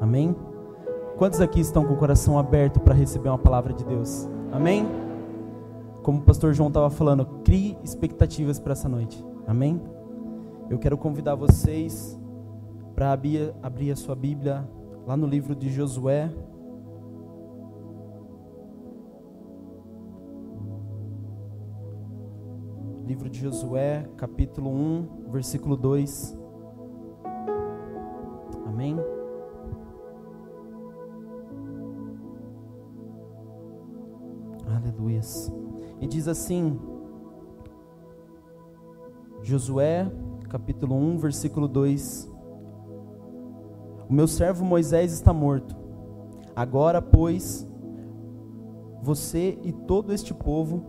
Amém? Quantos aqui estão com o coração aberto para receber uma palavra de Deus? Amém? Como o pastor João estava falando, crie expectativas para essa noite. Amém? Eu quero convidar vocês para abrir, a sua Bíblia lá no livro de Josué. Livro de Josué, capítulo 1, versículo 2. Amém? E diz assim, Josué, capítulo 1, versículo 2: O meu servo Moisés está morto. Agora, pois, você e todo este povo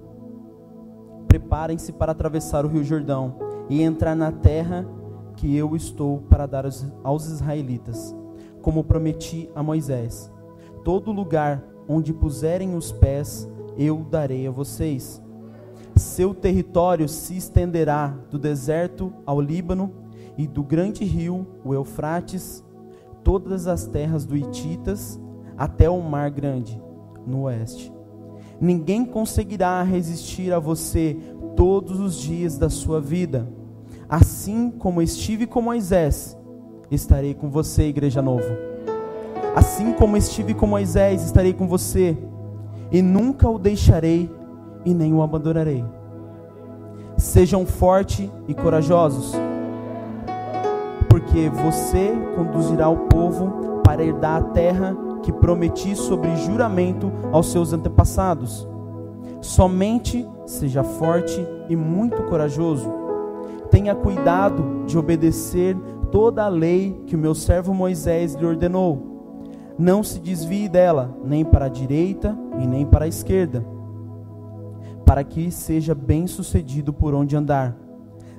preparem-se para atravessar o rio Jordão e entrar na terra que eu estou para dar aos israelitas, como prometi a Moisés. Todo lugar onde puserem os pés, eu darei a vocês. Seu território se estenderá do deserto ao Líbano e do grande rio, o Eufrates, todas as terras do Hititas, até o Mar Grande, no oeste. Ninguém conseguirá resistir a você todos os dias da sua vida. Assim como estive com Moisés, estarei com você, igreja novo. Assim como estive com Moisés, estarei com você e nunca o deixarei e nem o abandonarei. Sejam fortes e corajosos, porque você conduzirá o povo para herdar a terra que prometi sobre juramento aos seus antepassados. Somente seja forte e muito corajoso. Tenha cuidado de obedecer toda a lei que o meu servo Moisés lhe ordenou não se desvie dela, nem para a direita e nem para a esquerda, para que seja bem-sucedido por onde andar.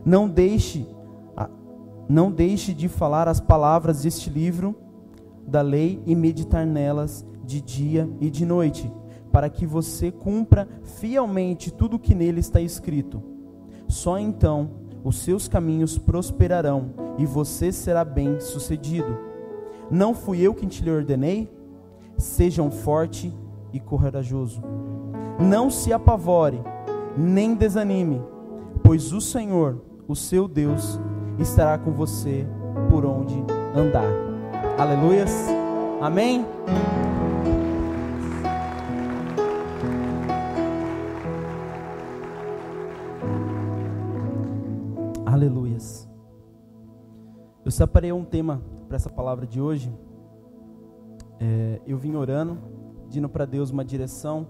Não deixe não deixe de falar as palavras deste livro da lei e meditar nelas de dia e de noite, para que você cumpra fielmente tudo o que nele está escrito. Só então os seus caminhos prosperarão e você será bem-sucedido. Não fui eu quem te lhe ordenei? Sejam forte e corajoso. Não se apavore, nem desanime, pois o Senhor, o seu Deus, estará com você por onde andar. Aleluias. Amém. Aleluias. Eu separei um tema para essa palavra de hoje, é, eu vim orando, pedindo para Deus uma direção.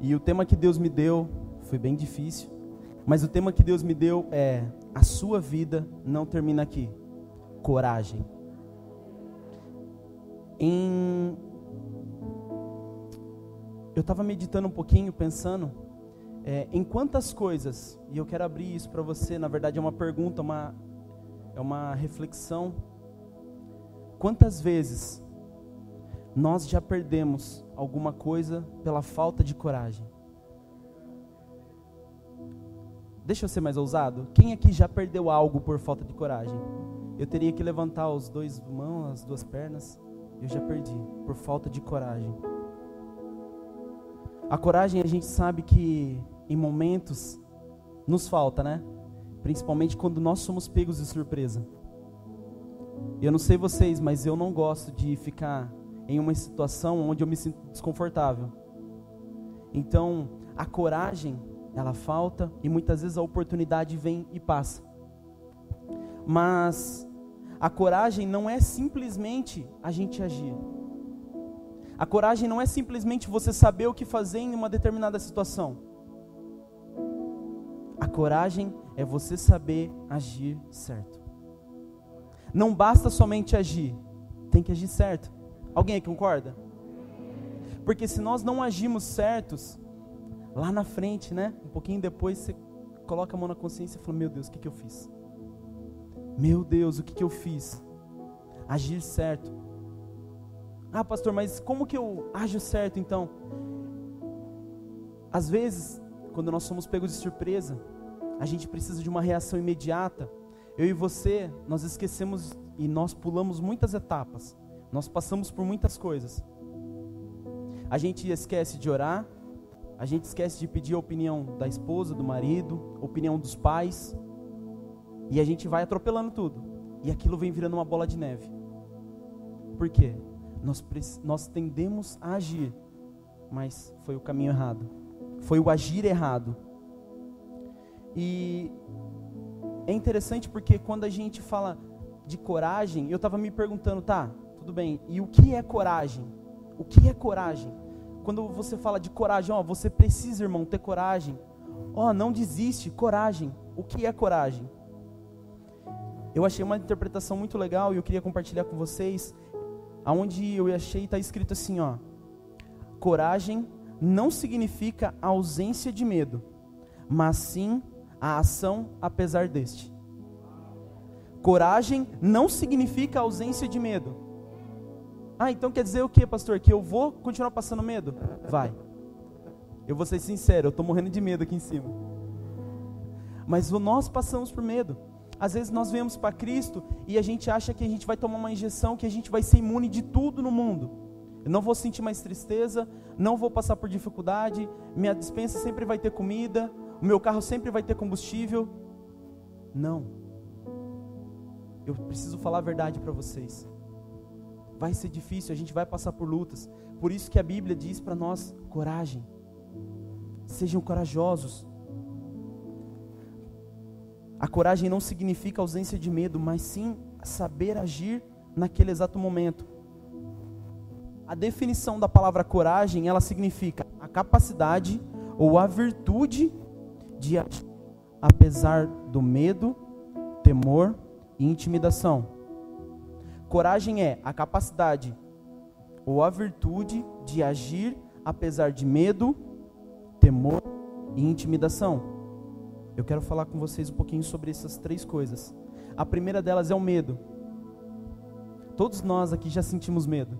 E o tema que Deus me deu foi bem difícil, mas o tema que Deus me deu é: a sua vida não termina aqui. Coragem. Em... Eu estava meditando um pouquinho, pensando é, em quantas coisas, e eu quero abrir isso para você. Na verdade, é uma pergunta, uma, é uma reflexão Quantas vezes nós já perdemos alguma coisa pela falta de coragem? Deixa eu ser mais ousado. Quem aqui já perdeu algo por falta de coragem? Eu teria que levantar os dois mãos, as duas pernas. Eu já perdi por falta de coragem. A coragem a gente sabe que em momentos nos falta, né? Principalmente quando nós somos pegos de surpresa. Eu não sei vocês, mas eu não gosto de ficar em uma situação onde eu me sinto desconfortável. Então, a coragem, ela falta e muitas vezes a oportunidade vem e passa. Mas a coragem não é simplesmente a gente agir. A coragem não é simplesmente você saber o que fazer em uma determinada situação. A coragem é você saber agir certo. Não basta somente agir, tem que agir certo. Alguém aí concorda? Porque se nós não agimos certos, lá na frente, né? Um pouquinho depois você coloca a mão na consciência e fala: Meu Deus, o que, que eu fiz? Meu Deus, o que, que eu fiz? Agir certo. Ah, pastor, mas como que eu ajo certo então? Às vezes, quando nós somos pegos de surpresa, a gente precisa de uma reação imediata eu e você, nós esquecemos e nós pulamos muitas etapas. Nós passamos por muitas coisas. A gente esquece de orar, a gente esquece de pedir a opinião da esposa, do marido, opinião dos pais, e a gente vai atropelando tudo. E aquilo vem virando uma bola de neve. Por quê? Nós, nós tendemos a agir, mas foi o caminho errado. Foi o agir errado. E é interessante porque quando a gente fala de coragem, eu estava me perguntando, tá, tudo bem, e o que é coragem? O que é coragem? Quando você fala de coragem, ó, você precisa, irmão, ter coragem. Ó, não desiste, coragem. O que é coragem? Eu achei uma interpretação muito legal e eu queria compartilhar com vocês. Aonde eu achei está escrito assim, ó: Coragem não significa ausência de medo, mas sim a ação apesar deste. Coragem não significa ausência de medo. Ah, então quer dizer o que, pastor? Que eu vou continuar passando medo? Vai. Eu vou ser sincero, eu estou morrendo de medo aqui em cima. Mas nós passamos por medo. Às vezes nós vemos para Cristo e a gente acha que a gente vai tomar uma injeção, que a gente vai ser imune de tudo no mundo. Eu não vou sentir mais tristeza, não vou passar por dificuldade, minha dispensa sempre vai ter comida, o meu carro sempre vai ter combustível. Não. Eu preciso falar a verdade para vocês. Vai ser difícil, a gente vai passar por lutas. Por isso que a Bíblia diz para nós: coragem. Sejam corajosos. A coragem não significa ausência de medo, mas sim saber agir naquele exato momento. A definição da palavra coragem, ela significa a capacidade ou a virtude de agir apesar do medo, temor e intimidação. Coragem é a capacidade ou a virtude de agir apesar de medo, temor e intimidação. Eu quero falar com vocês um pouquinho sobre essas três coisas. A primeira delas é o medo. Todos nós aqui já sentimos medo.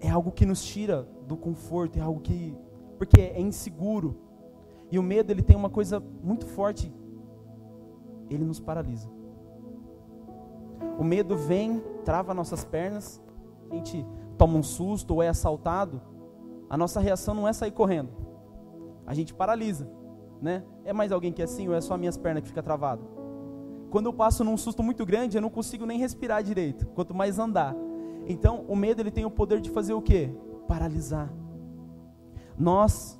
É algo que nos tira do conforto, é algo que porque é inseguro. E o medo, ele tem uma coisa muito forte. Ele nos paralisa. O medo vem, trava nossas pernas, a gente toma um susto ou é assaltado, a nossa reação não é sair correndo. A gente paralisa né? É mais alguém que é assim ou é só minhas pernas que fica travado? Quando eu passo num susto muito grande, eu não consigo nem respirar direito, quanto mais andar. Então, o medo ele tem o poder de fazer o quê? Paralisar. Nós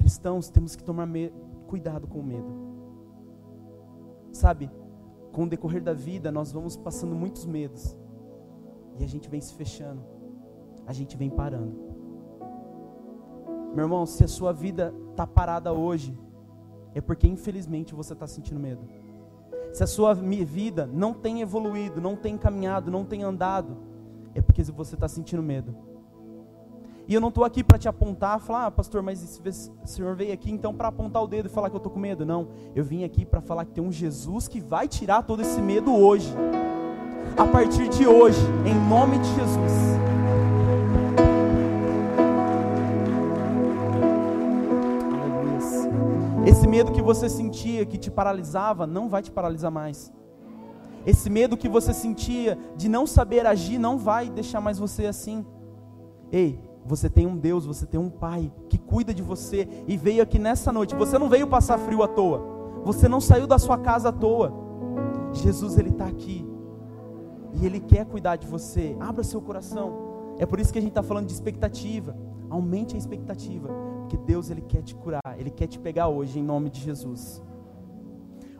cristãos temos que tomar cuidado com o medo. Sabe? Com o decorrer da vida, nós vamos passando muitos medos. E a gente vem se fechando. A gente vem parando. Meu irmão, se a sua vida está parada hoje, é porque infelizmente você está sentindo medo. Se a sua vida não tem evoluído, não tem caminhado, não tem andado, é porque você está sentindo medo. E eu não estou aqui para te apontar, falar, ah, pastor, mas o senhor veio aqui então para apontar o dedo e falar que eu estou com medo. Não, eu vim aqui para falar que tem um Jesus que vai tirar todo esse medo hoje. A partir de hoje, em nome de Jesus. Esse medo que você sentia, que te paralisava, não vai te paralisar mais. Esse medo que você sentia de não saber agir, não vai deixar mais você assim. Ei, você tem um Deus, você tem um Pai que cuida de você e veio aqui nessa noite. Você não veio passar frio à toa. Você não saiu da sua casa à toa. Jesus, Ele está aqui. E Ele quer cuidar de você. Abra seu coração. É por isso que a gente está falando de expectativa. Aumente a expectativa. Porque Deus ele quer te curar, ele quer te pegar hoje em nome de Jesus.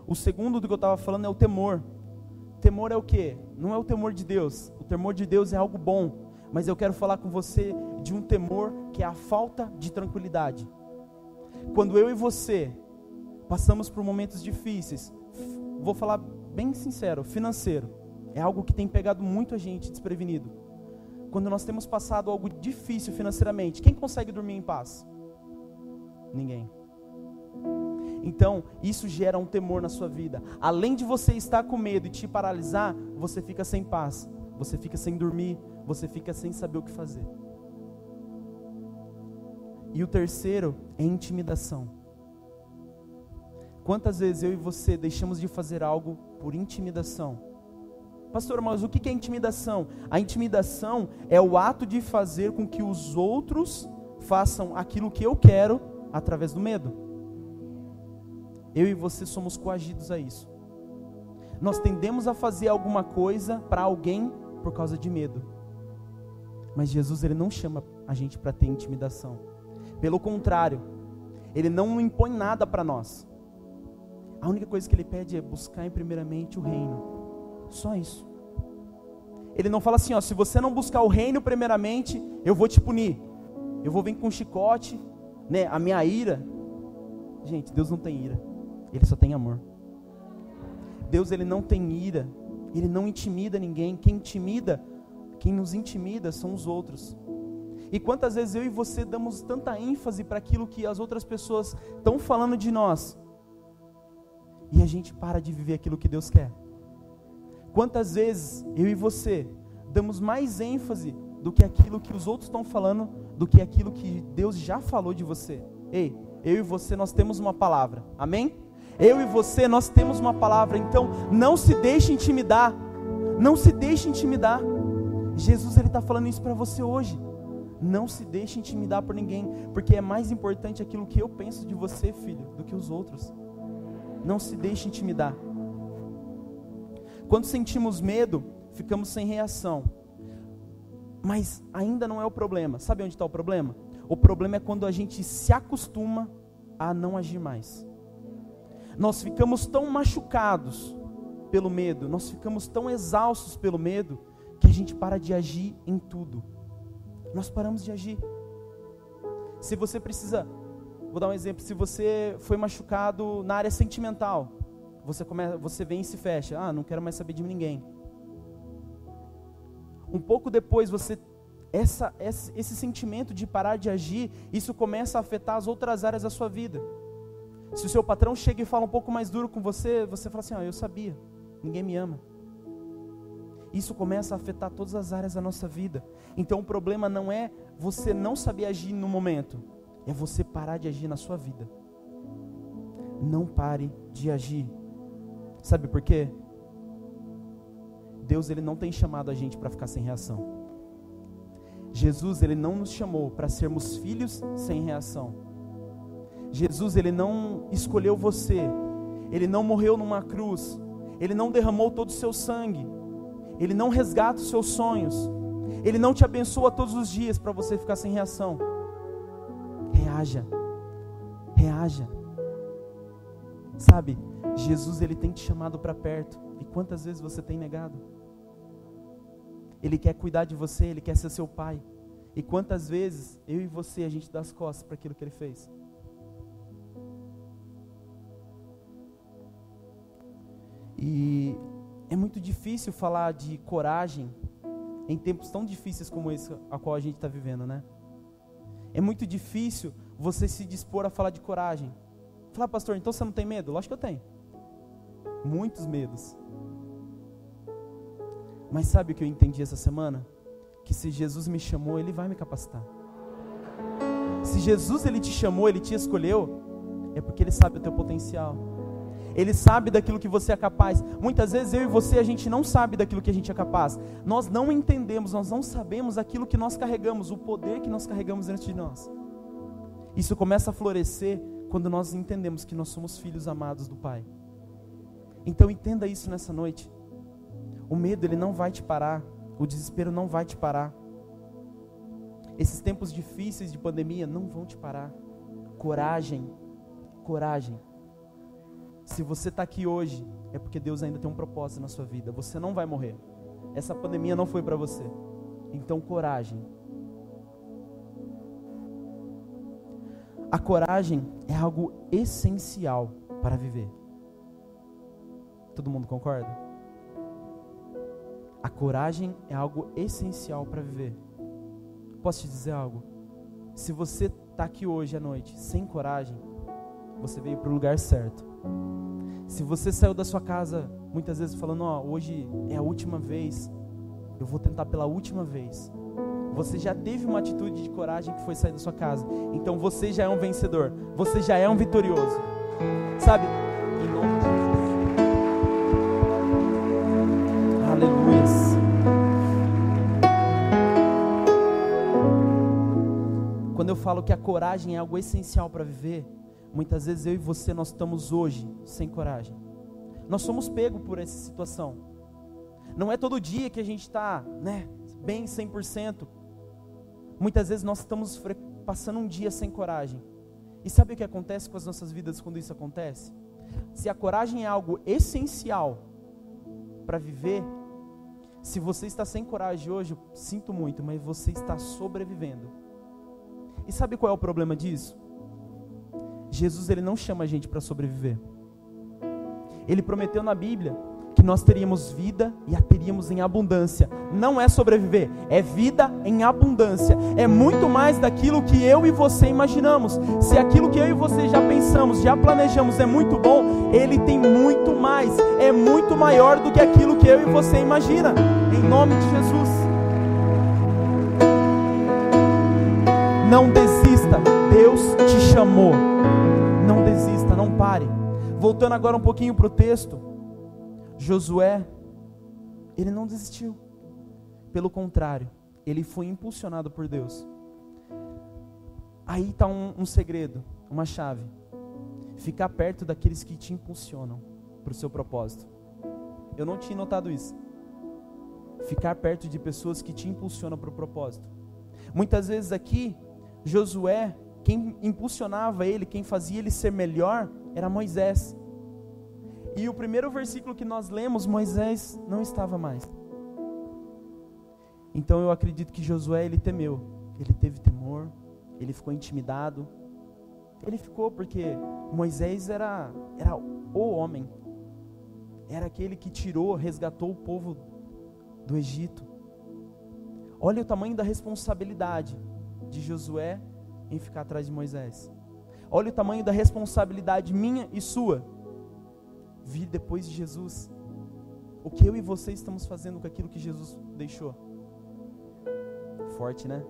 O segundo do que eu estava falando é o temor. Temor é o que? Não é o temor de Deus. O temor de Deus é algo bom. Mas eu quero falar com você de um temor que é a falta de tranquilidade. Quando eu e você passamos por momentos difíceis, vou falar bem sincero, financeiro, é algo que tem pegado muito a gente desprevenido. Quando nós temos passado algo difícil financeiramente, quem consegue dormir em paz? Ninguém. Então, isso gera um temor na sua vida. Além de você estar com medo e te paralisar, você fica sem paz, você fica sem dormir, você fica sem saber o que fazer. E o terceiro é intimidação. Quantas vezes eu e você deixamos de fazer algo por intimidação? Pastor, mas o que é intimidação? A intimidação é o ato de fazer com que os outros façam aquilo que eu quero através do medo. Eu e você somos coagidos a isso. Nós tendemos a fazer alguma coisa para alguém por causa de medo. Mas Jesus ele não chama a gente para ter intimidação. Pelo contrário, ele não impõe nada para nós. A única coisa que ele pede é buscar em primeiramente o reino. Só isso. Ele não fala assim, ó, se você não buscar o reino primeiramente, eu vou te punir. Eu vou vir com um chicote, né, a minha ira. Gente, Deus não tem ira. Ele só tem amor. Deus ele não tem ira. Ele não intimida ninguém. Quem intimida, quem nos intimida são os outros. E quantas vezes eu e você damos tanta ênfase para aquilo que as outras pessoas estão falando de nós, e a gente para de viver aquilo que Deus quer. Quantas vezes eu e você damos mais ênfase do que aquilo que os outros estão falando, do que aquilo que Deus já falou de você? Ei, eu e você nós temos uma palavra, amém? Eu e você nós temos uma palavra, então não se deixe intimidar, não se deixe intimidar. Jesus ele está falando isso para você hoje. Não se deixe intimidar por ninguém, porque é mais importante aquilo que eu penso de você, filho, do que os outros. Não se deixe intimidar. Quando sentimos medo, ficamos sem reação. Mas ainda não é o problema. Sabe onde está o problema? O problema é quando a gente se acostuma a não agir mais. Nós ficamos tão machucados pelo medo, nós ficamos tão exaustos pelo medo, que a gente para de agir em tudo. Nós paramos de agir. Se você precisa, vou dar um exemplo, se você foi machucado na área sentimental, você, começa, você vem e se fecha. Ah, não quero mais saber de ninguém. Um pouco depois, você essa, esse, esse sentimento de parar de agir, isso começa a afetar as outras áreas da sua vida. Se o seu patrão chega e fala um pouco mais duro com você, você fala assim: Ah, eu sabia, ninguém me ama. Isso começa a afetar todas as áreas da nossa vida. Então o problema não é você não saber agir no momento, é você parar de agir na sua vida. Não pare de agir. Sabe por quê? Deus ele não tem chamado a gente para ficar sem reação. Jesus ele não nos chamou para sermos filhos sem reação. Jesus ele não escolheu você. Ele não morreu numa cruz. Ele não derramou todo o seu sangue. Ele não resgata os seus sonhos. Ele não te abençoa todos os dias para você ficar sem reação. Reaja. Reaja. Sabe? Jesus ele tem te chamado para perto. E quantas vezes você tem negado? Ele quer cuidar de você, ele quer ser seu pai. E quantas vezes eu e você a gente dá as costas para aquilo que ele fez? E é muito difícil falar de coragem em tempos tão difíceis como esse a qual a gente está vivendo, né? É muito difícil você se dispor a falar de coragem. Falar, pastor, então você não tem medo? Lógico que eu tenho muitos medos. Mas sabe o que eu entendi essa semana? Que se Jesus me chamou, Ele vai me capacitar. Se Jesus Ele te chamou, Ele te escolheu, é porque Ele sabe o teu potencial. Ele sabe daquilo que você é capaz. Muitas vezes eu e você a gente não sabe daquilo que a gente é capaz. Nós não entendemos, nós não sabemos aquilo que nós carregamos, o poder que nós carregamos dentro de nós. Isso começa a florescer quando nós entendemos que nós somos filhos amados do Pai. Então entenda isso nessa noite. O medo ele não vai te parar, o desespero não vai te parar. Esses tempos difíceis de pandemia não vão te parar. Coragem, coragem. Se você está aqui hoje, é porque Deus ainda tem um propósito na sua vida. Você não vai morrer. Essa pandemia não foi para você. Então, coragem. A coragem é algo essencial para viver. Todo mundo concorda? A coragem é algo essencial para viver. Posso te dizer algo? Se você está aqui hoje à noite sem coragem, você veio para o lugar certo. Se você saiu da sua casa muitas vezes falando, ó, hoje é a última vez, eu vou tentar pela última vez. Você já teve uma atitude de coragem que foi sair da sua casa. Então você já é um vencedor. Você já é um vitorioso. Sabe? Em nome de Jesus. Aleluia. Quando eu falo que a coragem é algo essencial para viver, muitas vezes eu e você nós estamos hoje sem coragem. Nós somos pegos por essa situação. Não é todo dia que a gente está, né, bem 100%. Muitas vezes nós estamos passando um dia sem coragem. E sabe o que acontece com as nossas vidas quando isso acontece? Se a coragem é algo essencial para viver, se você está sem coragem hoje, sinto muito, mas você está sobrevivendo. E sabe qual é o problema disso? Jesus ele não chama a gente para sobreviver. Ele prometeu na Bíblia que nós teríamos vida e a teríamos em abundância. Não é sobreviver, é vida em abundância. É muito mais daquilo que eu e você imaginamos. Se aquilo que eu e você já pensamos, já planejamos é muito bom, ele tem muito mais, é muito maior do que aquilo que eu e você imagina. Em nome de Jesus. Não desista, Deus te chamou. Não desista, não pare. Voltando agora um pouquinho para o texto. Josué, ele não desistiu. Pelo contrário, ele foi impulsionado por Deus. Aí está um, um segredo, uma chave. Ficar perto daqueles que te impulsionam para o seu propósito. Eu não tinha notado isso. Ficar perto de pessoas que te impulsionam para o propósito. Muitas vezes aqui, Josué, quem impulsionava ele, quem fazia ele ser melhor, era Moisés. E o primeiro versículo que nós lemos, Moisés não estava mais. Então eu acredito que Josué ele temeu, ele teve temor, ele ficou intimidado. Ele ficou porque Moisés era era o homem. Era aquele que tirou, resgatou o povo do Egito. Olha o tamanho da responsabilidade de Josué em ficar atrás de Moisés. Olha o tamanho da responsabilidade minha e sua vir depois de Jesus. O que eu e você estamos fazendo com aquilo que Jesus deixou? Forte, né?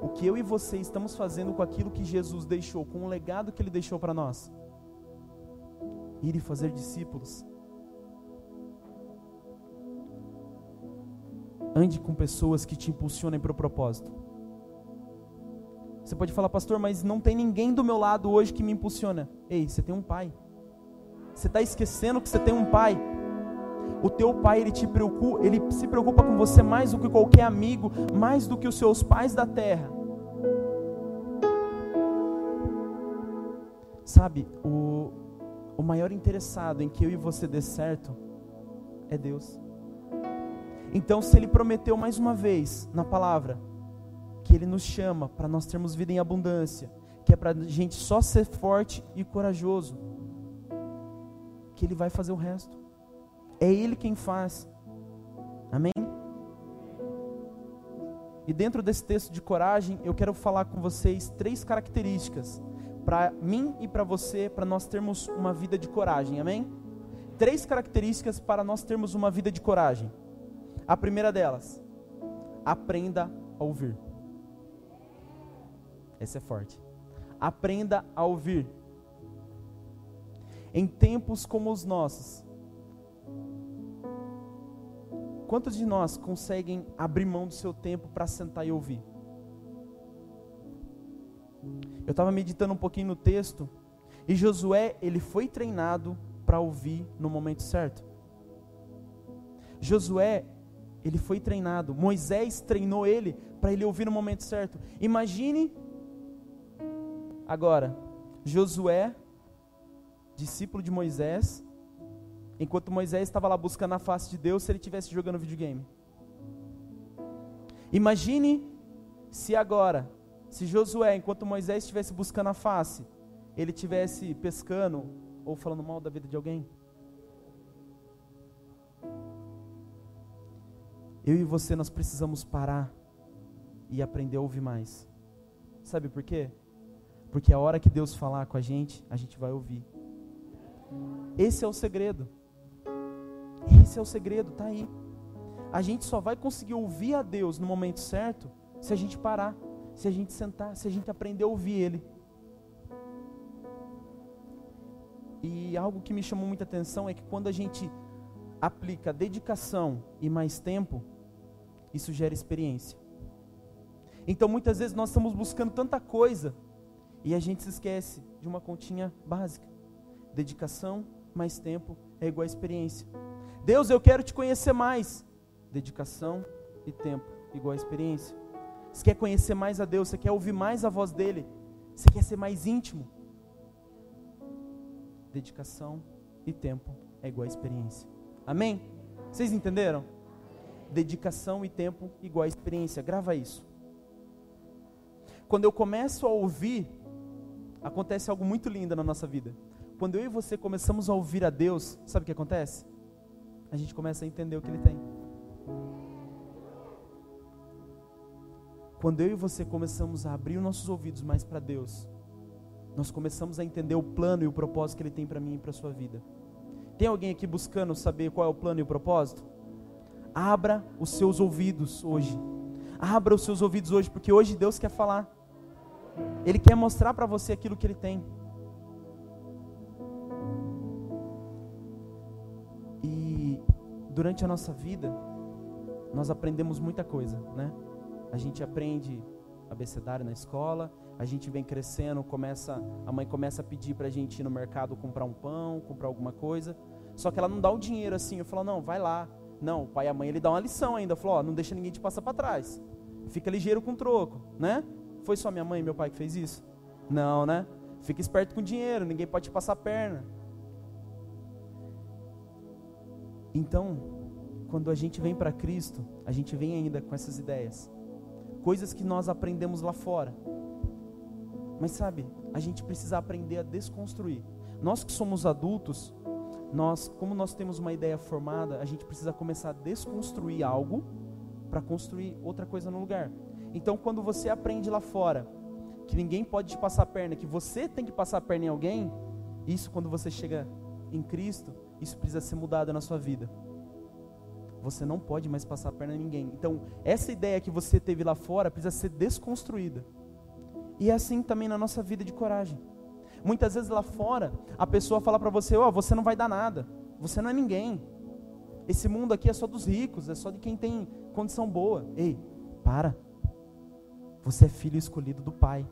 O que eu e você estamos fazendo com aquilo que Jesus deixou, com o legado que ele deixou para nós? Ir e fazer discípulos. Ande com pessoas que te impulsionem para o propósito. Você pode falar, pastor, mas não tem ninguém do meu lado hoje que me impulsiona. Ei, você tem um pai. Você está esquecendo que você tem um pai. O teu pai ele te preocupa, ele se preocupa com você mais do que qualquer amigo, mais do que os seus pais da terra. Sabe, o, o maior interessado em que eu e você dê certo é Deus. Então, se Ele prometeu mais uma vez na palavra que Ele nos chama para nós termos vida em abundância, que é para a gente só ser forte e corajoso, que Ele vai fazer o resto. É Ele quem faz. Amém? E dentro desse texto de coragem, eu quero falar com vocês três características para mim e para você, para nós termos uma vida de coragem. Amém? Três características para nós termos uma vida de coragem. A primeira delas, aprenda a ouvir. Essa é forte. Aprenda a ouvir em tempos como os nossos. Quantos de nós conseguem abrir mão do seu tempo para sentar e ouvir? Eu estava meditando um pouquinho no texto e Josué, ele foi treinado para ouvir no momento certo. Josué, ele foi treinado. Moisés treinou ele para ele ouvir no momento certo. Imagine agora, Josué discípulo de Moisés, enquanto Moisés estava lá buscando a face de Deus, se ele estivesse jogando videogame. Imagine se agora, se Josué, enquanto Moisés estivesse buscando a face, ele estivesse pescando ou falando mal da vida de alguém. Eu e você, nós precisamos parar e aprender a ouvir mais. Sabe por quê? Porque a hora que Deus falar com a gente, a gente vai ouvir. Esse é o segredo. Esse é o segredo, tá aí. A gente só vai conseguir ouvir a Deus no momento certo se a gente parar, se a gente sentar, se a gente aprender a ouvir Ele. E algo que me chamou muita atenção é que quando a gente aplica dedicação e mais tempo, isso gera experiência. Então muitas vezes nós estamos buscando tanta coisa e a gente se esquece de uma continha básica. Dedicação mais tempo é igual a experiência. Deus, eu quero te conhecer mais. Dedicação e tempo igual a experiência. Você quer conhecer mais a Deus, você quer ouvir mais a voz dele, você quer ser mais íntimo. Dedicação e tempo é igual a experiência. Amém? Vocês entenderam? Dedicação e tempo igual a experiência. Grava isso. Quando eu começo a ouvir, acontece algo muito lindo na nossa vida. Quando eu e você começamos a ouvir a Deus, sabe o que acontece? A gente começa a entender o que Ele tem. Quando eu e você começamos a abrir os nossos ouvidos mais para Deus, nós começamos a entender o plano e o propósito que Ele tem para mim e para a sua vida. Tem alguém aqui buscando saber qual é o plano e o propósito? Abra os seus ouvidos hoje. Abra os seus ouvidos hoje, porque hoje Deus quer falar. Ele quer mostrar para você aquilo que Ele tem. durante a nossa vida, nós aprendemos muita coisa, né? A gente aprende abecedário na escola, a gente vem crescendo, começa, a mãe começa a pedir para a gente ir no mercado comprar um pão, comprar alguma coisa, só que ela não dá o dinheiro assim, eu falo, não, vai lá. Não, o pai e a mãe, ele dá uma lição ainda, falou, não deixa ninguém te passar para trás, fica ligeiro com troco, né? Foi só minha mãe e meu pai que fez isso? Não, né? Fica esperto com dinheiro, ninguém pode te passar a perna. Então, quando a gente vem para Cristo, a gente vem ainda com essas ideias, coisas que nós aprendemos lá fora. Mas sabe, a gente precisa aprender a desconstruir. Nós que somos adultos, nós, como nós temos uma ideia formada, a gente precisa começar a desconstruir algo para construir outra coisa no lugar. Então, quando você aprende lá fora que ninguém pode te passar a perna, que você tem que passar a perna em alguém, isso quando você chega em Cristo, isso precisa ser mudado na sua vida. Você não pode mais passar a perna em ninguém. Então, essa ideia que você teve lá fora precisa ser desconstruída. E é assim também na nossa vida de coragem. Muitas vezes lá fora, a pessoa fala para você: Ó, oh, você não vai dar nada. Você não é ninguém. Esse mundo aqui é só dos ricos, é só de quem tem condição boa. Ei, para. Você é filho escolhido do Pai.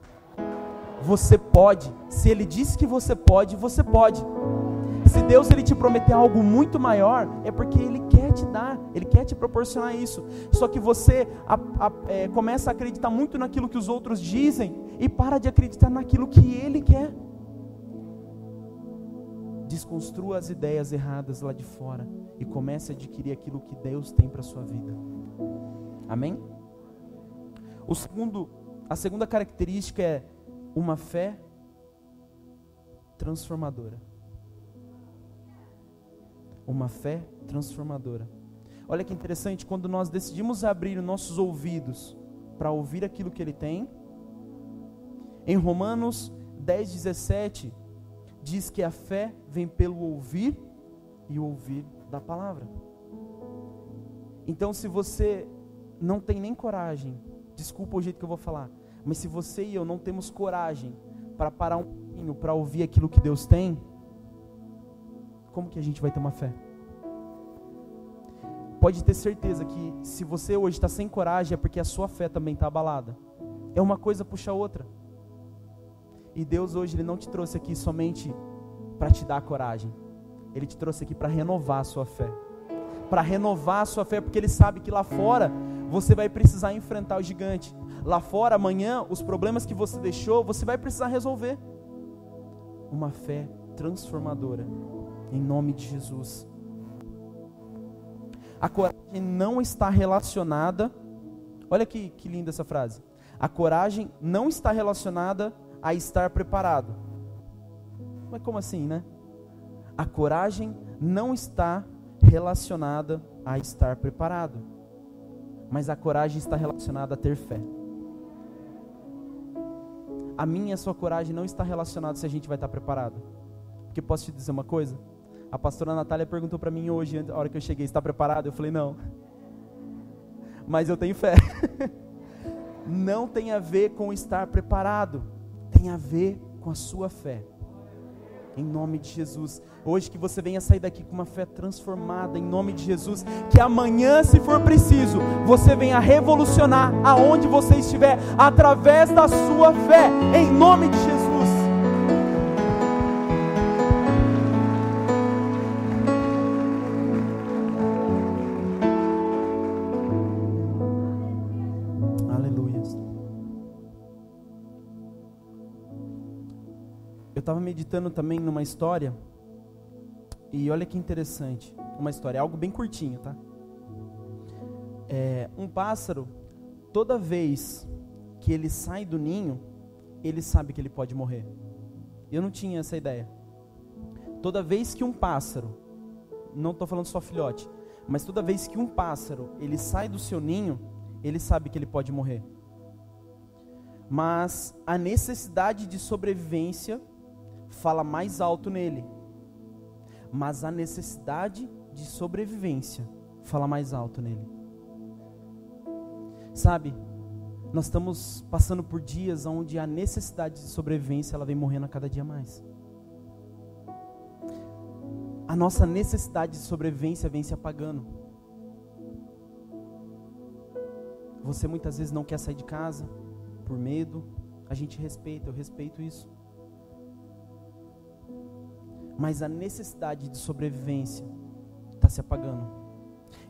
Você pode. Se Ele disse que você pode, você pode. Se Deus ele te prometer algo muito maior, é porque Ele quer te dar, Ele quer te proporcionar isso. Só que você a, a, é, começa a acreditar muito naquilo que os outros dizem e para de acreditar naquilo que Ele quer. Desconstrua as ideias erradas lá de fora e comece a adquirir aquilo que Deus tem para sua vida. Amém? O segundo, a segunda característica é uma fé transformadora uma fé transformadora. Olha que interessante, quando nós decidimos abrir nossos ouvidos para ouvir aquilo que Ele tem, em Romanos 10, 17, diz que a fé vem pelo ouvir e ouvir da palavra. Então, se você não tem nem coragem, desculpa o jeito que eu vou falar, mas se você e eu não temos coragem para parar um pouquinho para ouvir aquilo que Deus tem, como que a gente vai ter uma fé? Pode ter certeza que se você hoje está sem coragem é porque a sua fé também está abalada. É uma coisa puxa a outra. E Deus hoje ele não te trouxe aqui somente para te dar coragem. Ele te trouxe aqui para renovar a sua fé. Para renovar a sua fé, porque ele sabe que lá fora você vai precisar enfrentar o gigante. Lá fora, amanhã, os problemas que você deixou, você vai precisar resolver. Uma fé transformadora em nome de Jesus. A coragem não está relacionada. Olha que, que linda essa frase. A coragem não está relacionada a estar preparado. Mas como assim, né? A coragem não está relacionada a estar preparado. Mas a coragem está relacionada a ter fé. A minha e a sua coragem não está relacionada se a gente vai estar preparado. Porque posso te dizer uma coisa? A pastora Natália perguntou para mim hoje, a hora que eu cheguei, está preparado? Eu falei, não. Mas eu tenho fé. não tem a ver com estar preparado, tem a ver com a sua fé. Em nome de Jesus. Hoje que você venha sair daqui com uma fé transformada, em nome de Jesus. Que amanhã, se for preciso, você venha revolucionar aonde você estiver, através da sua fé, em nome de Jesus. Estava meditando também numa história, e olha que interessante, uma história, algo bem curtinho, tá? É, um pássaro, toda vez que ele sai do ninho, ele sabe que ele pode morrer. Eu não tinha essa ideia. Toda vez que um pássaro, não estou falando só filhote, mas toda vez que um pássaro ele sai do seu ninho, ele sabe que ele pode morrer. Mas a necessidade de sobrevivência fala mais alto nele. Mas a necessidade de sobrevivência fala mais alto nele. Sabe, nós estamos passando por dias onde a necessidade de sobrevivência ela vem morrendo a cada dia mais. A nossa necessidade de sobrevivência vem se apagando. Você muitas vezes não quer sair de casa por medo. A gente respeita, eu respeito isso mas a necessidade de sobrevivência está se apagando.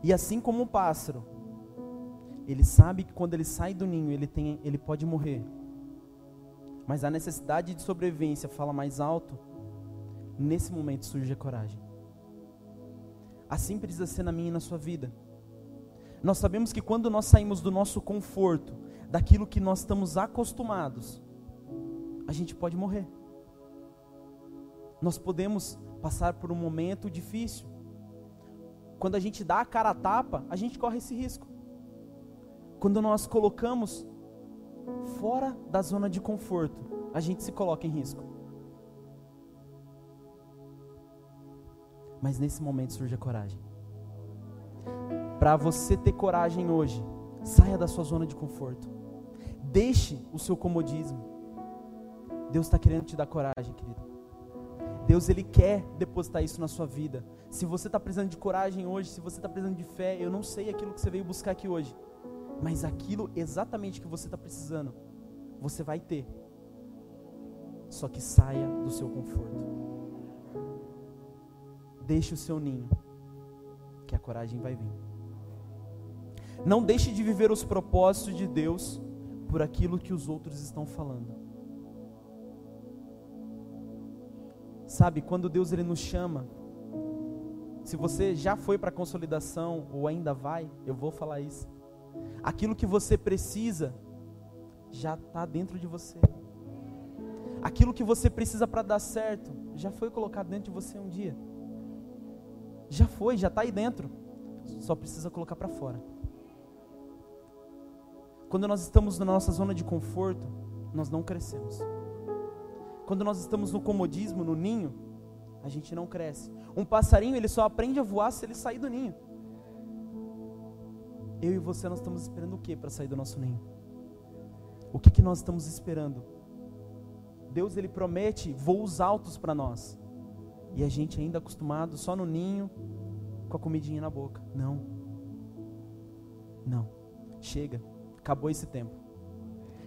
E assim como o pássaro, ele sabe que quando ele sai do ninho, ele, tem, ele pode morrer. Mas a necessidade de sobrevivência fala mais alto. Nesse momento surge a coragem. Assim precisa ser na minha e na sua vida. Nós sabemos que quando nós saímos do nosso conforto, daquilo que nós estamos acostumados, a gente pode morrer nós podemos passar por um momento difícil. Quando a gente dá a cara a tapa, a gente corre esse risco. Quando nós colocamos fora da zona de conforto, a gente se coloca em risco. Mas nesse momento surge a coragem. Para você ter coragem hoje, saia da sua zona de conforto. Deixe o seu comodismo. Deus está querendo te dar coragem, querido. Deus ele quer depositar isso na sua vida. Se você está precisando de coragem hoje, se você está precisando de fé, eu não sei aquilo que você veio buscar aqui hoje, mas aquilo exatamente que você está precisando, você vai ter. Só que saia do seu conforto. Deixe o seu ninho, que a coragem vai vir. Não deixe de viver os propósitos de Deus por aquilo que os outros estão falando. Sabe, quando Deus ele nos chama, se você já foi para a consolidação ou ainda vai, eu vou falar isso. Aquilo que você precisa já está dentro de você. Aquilo que você precisa para dar certo já foi colocado dentro de você um dia. Já foi, já está aí dentro. Só precisa colocar para fora. Quando nós estamos na nossa zona de conforto, nós não crescemos. Quando nós estamos no comodismo, no ninho, a gente não cresce. Um passarinho, ele só aprende a voar se ele sair do ninho. Eu e você, nós estamos esperando o que para sair do nosso ninho? O que, que nós estamos esperando? Deus, ele promete voos altos para nós. E a gente ainda acostumado só no ninho, com a comidinha na boca. Não. Não. Chega. Acabou esse tempo.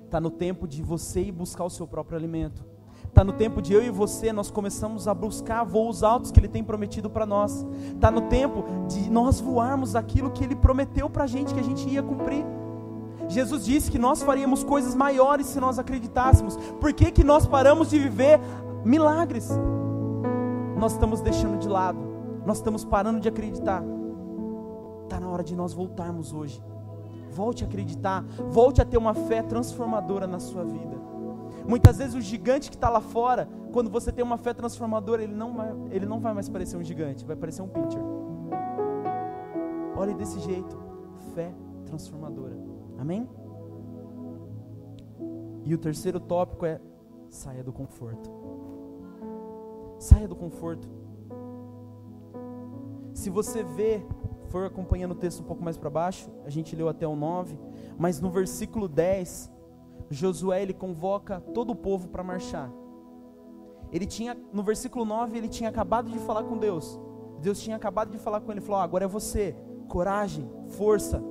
Está no tempo de você ir buscar o seu próprio alimento. Está no tempo de eu e você nós começamos a buscar voos altos que Ele tem prometido para nós. Está no tempo de nós voarmos aquilo que Ele prometeu para a gente que a gente ia cumprir. Jesus disse que nós faríamos coisas maiores se nós acreditássemos. Por que, que nós paramos de viver milagres? Nós estamos deixando de lado, nós estamos parando de acreditar. Está na hora de nós voltarmos hoje. Volte a acreditar, volte a ter uma fé transformadora na sua vida. Muitas vezes o gigante que está lá fora, quando você tem uma fé transformadora, ele não, vai, ele não vai mais parecer um gigante, vai parecer um pitcher. Olhe desse jeito, fé transformadora. Amém? E o terceiro tópico é saia do conforto. Saia do conforto. Se você vê, for acompanhando o texto um pouco mais para baixo, a gente leu até o 9, mas no versículo 10, Josué ele convoca todo o povo para marchar. Ele tinha, no versículo 9, ele tinha acabado de falar com Deus. Deus tinha acabado de falar com ele, falou: oh, agora é você, coragem, força,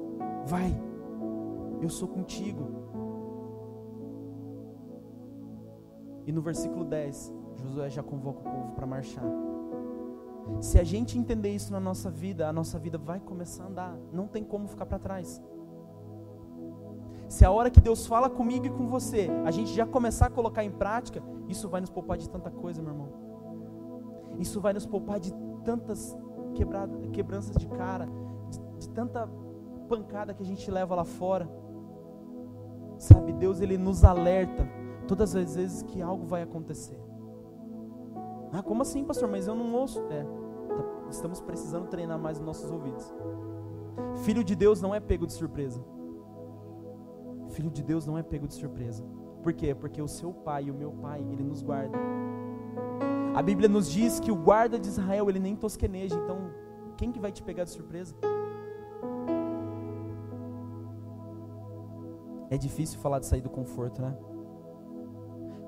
vai, eu sou contigo. E no versículo 10, Josué já convoca o povo para marchar. Se a gente entender isso na nossa vida, a nossa vida vai começar a andar, não tem como ficar para trás. Se a hora que Deus fala comigo e com você, a gente já começar a colocar em prática, isso vai nos poupar de tanta coisa, meu irmão. Isso vai nos poupar de tantas quebranças de cara, de, de tanta pancada que a gente leva lá fora. Sabe, Deus ele nos alerta todas as vezes que algo vai acontecer. Ah, como assim, pastor? Mas eu não ouço. É, tá, estamos precisando treinar mais os nossos ouvidos. Filho de Deus não é pego de surpresa. Filho de Deus não é pego de surpresa. Por quê? Porque o seu pai e o meu pai, ele nos guarda. A Bíblia nos diz que o guarda de Israel, ele nem tosqueneja. Então, quem que vai te pegar de surpresa? É difícil falar de sair do conforto, né?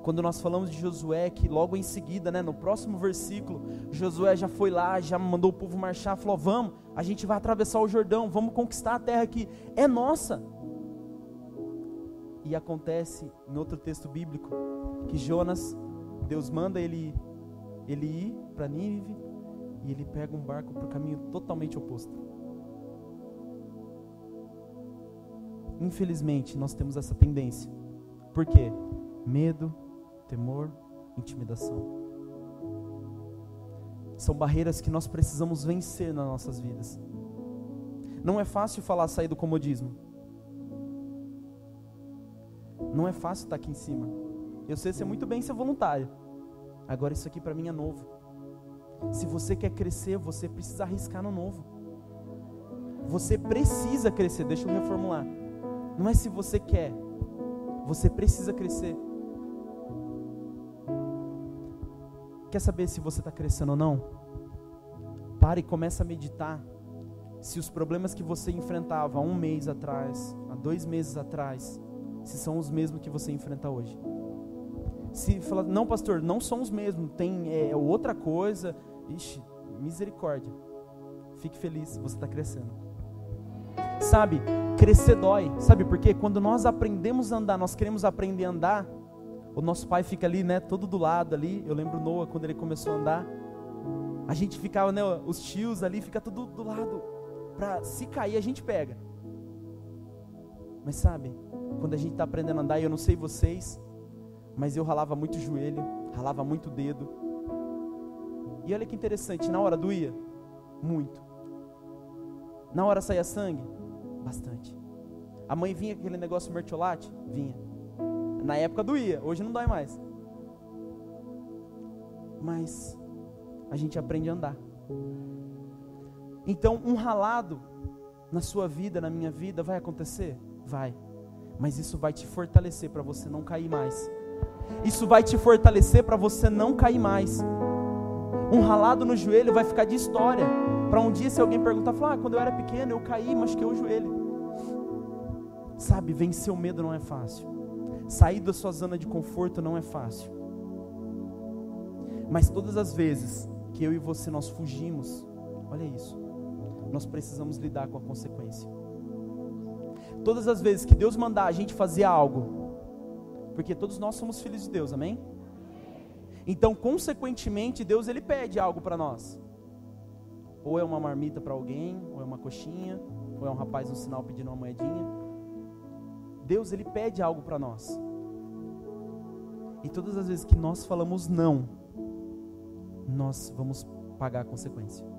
Quando nós falamos de Josué, que logo em seguida, né, no próximo versículo, Josué já foi lá, já mandou o povo marchar, falou: Vamos, a gente vai atravessar o Jordão, vamos conquistar a terra que é nossa. E acontece em outro texto bíblico que Jonas, Deus manda ele, ele ir para Nínive e ele pega um barco para o caminho totalmente oposto. Infelizmente, nós temos essa tendência. Por quê? Medo, temor, intimidação. São barreiras que nós precisamos vencer nas nossas vidas. Não é fácil falar sair do comodismo. Não é fácil estar aqui em cima. Eu sei ser muito bem ser voluntário. Agora isso aqui para mim é novo. Se você quer crescer, você precisa arriscar no novo. Você precisa crescer. Deixa eu reformular. Não é se você quer. Você precisa crescer. Quer saber se você está crescendo ou não? Pare e comece a meditar. Se os problemas que você enfrentava há um mês atrás, há dois meses atrás, se são os mesmos que você enfrenta hoje. Se fala, não, pastor, não são os mesmos, tem é, é outra coisa. Ixi, misericórdia. Fique feliz, você está crescendo. Sabe, crescer dói. Sabe por quê? Quando nós aprendemos a andar, nós queremos aprender a andar, o nosso pai fica ali, né, todo do lado ali. Eu lembro Noah quando ele começou a andar. A gente ficava, né, os tios ali, fica tudo do lado. Para se cair, a gente pega. Mas sabe, quando a gente está aprendendo a andar, e eu não sei vocês, mas eu ralava muito o joelho, ralava muito o dedo. E olha que interessante, na hora doía? Muito. Na hora saía sangue? Bastante. A mãe vinha com aquele negócio mertiolate? Vinha. Na época doía, hoje não dói mais. Mas a gente aprende a andar. Então, um ralado na sua vida, na minha vida, vai acontecer? Vai. Mas isso vai te fortalecer para você não cair mais. Isso vai te fortalecer para você não cair mais. Um ralado no joelho vai ficar de história. Para um dia, se alguém perguntar, falar, ah, quando eu era pequeno eu caí, machuquei o joelho. Sabe, vencer o medo não é fácil. Sair da sua zona de conforto não é fácil. Mas todas as vezes que eu e você nós fugimos, olha isso, nós precisamos lidar com a consequência. Todas as vezes que Deus mandar a gente fazer algo, porque todos nós somos filhos de Deus, amém? Então, consequentemente, Deus ele pede algo para nós. Ou é uma marmita para alguém, ou é uma coxinha, ou é um rapaz no sinal pedindo uma moedinha. Deus ele pede algo para nós. E todas as vezes que nós falamos não, nós vamos pagar a consequência.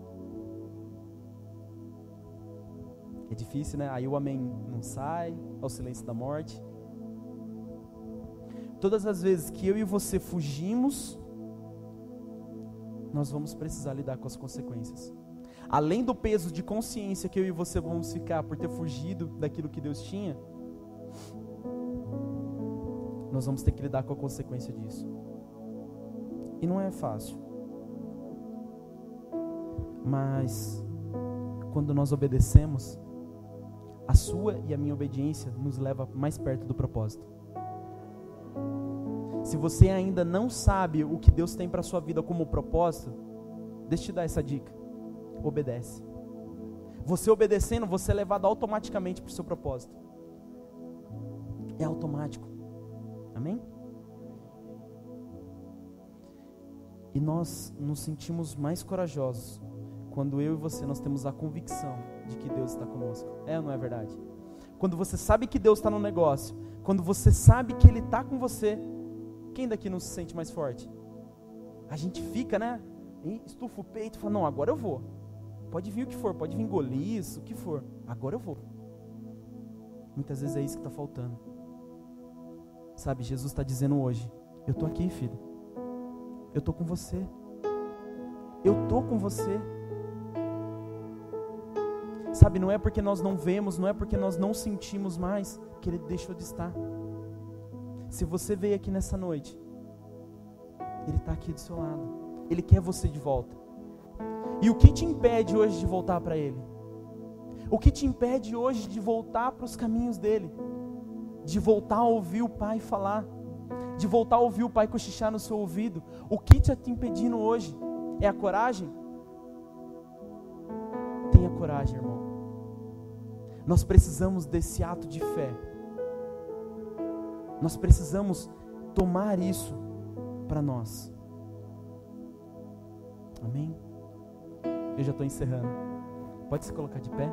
É difícil, né? Aí o amém não sai, ao silêncio da morte. Todas as vezes que eu e você fugimos, nós vamos precisar lidar com as consequências. Além do peso de consciência que eu e você vamos ficar por ter fugido daquilo que Deus tinha, nós vamos ter que lidar com a consequência disso. E não é fácil. Mas quando nós obedecemos, a sua e a minha obediência nos leva mais perto do propósito. Se você ainda não sabe o que Deus tem para sua vida como propósito, deixa eu te dar essa dica. Obedece. Você obedecendo, você é levado automaticamente para o seu propósito. É automático. Amém? E nós nos sentimos mais corajosos quando eu e você nós temos a convicção de que Deus está conosco. É ou não é verdade? Quando você sabe que Deus está no negócio, quando você sabe que Ele está com você, quem daqui não se sente mais forte? A gente fica, né? Estufa o peito e fala: Não, agora eu vou. Pode vir o que for, pode vir isso, o que for. Agora eu vou. Muitas vezes é isso que está faltando. Sabe, Jesus está dizendo hoje: Eu estou aqui, filho. Eu estou com você. Eu estou com você. Sabe, não é porque nós não vemos, não é porque nós não sentimos mais que Ele deixou de estar. Se você veio aqui nessa noite, Ele está aqui do seu lado. Ele quer você de volta. E o que te impede hoje de voltar para Ele? O que te impede hoje de voltar para os caminhos dele? De voltar a ouvir o Pai falar? De voltar a ouvir o Pai cochichar no seu ouvido? O que está te impedindo hoje? É a coragem? Tenha coragem, irmão. Nós precisamos desse ato de fé nós precisamos tomar isso para nós. Amém? Eu já estou encerrando. Pode se colocar de pé?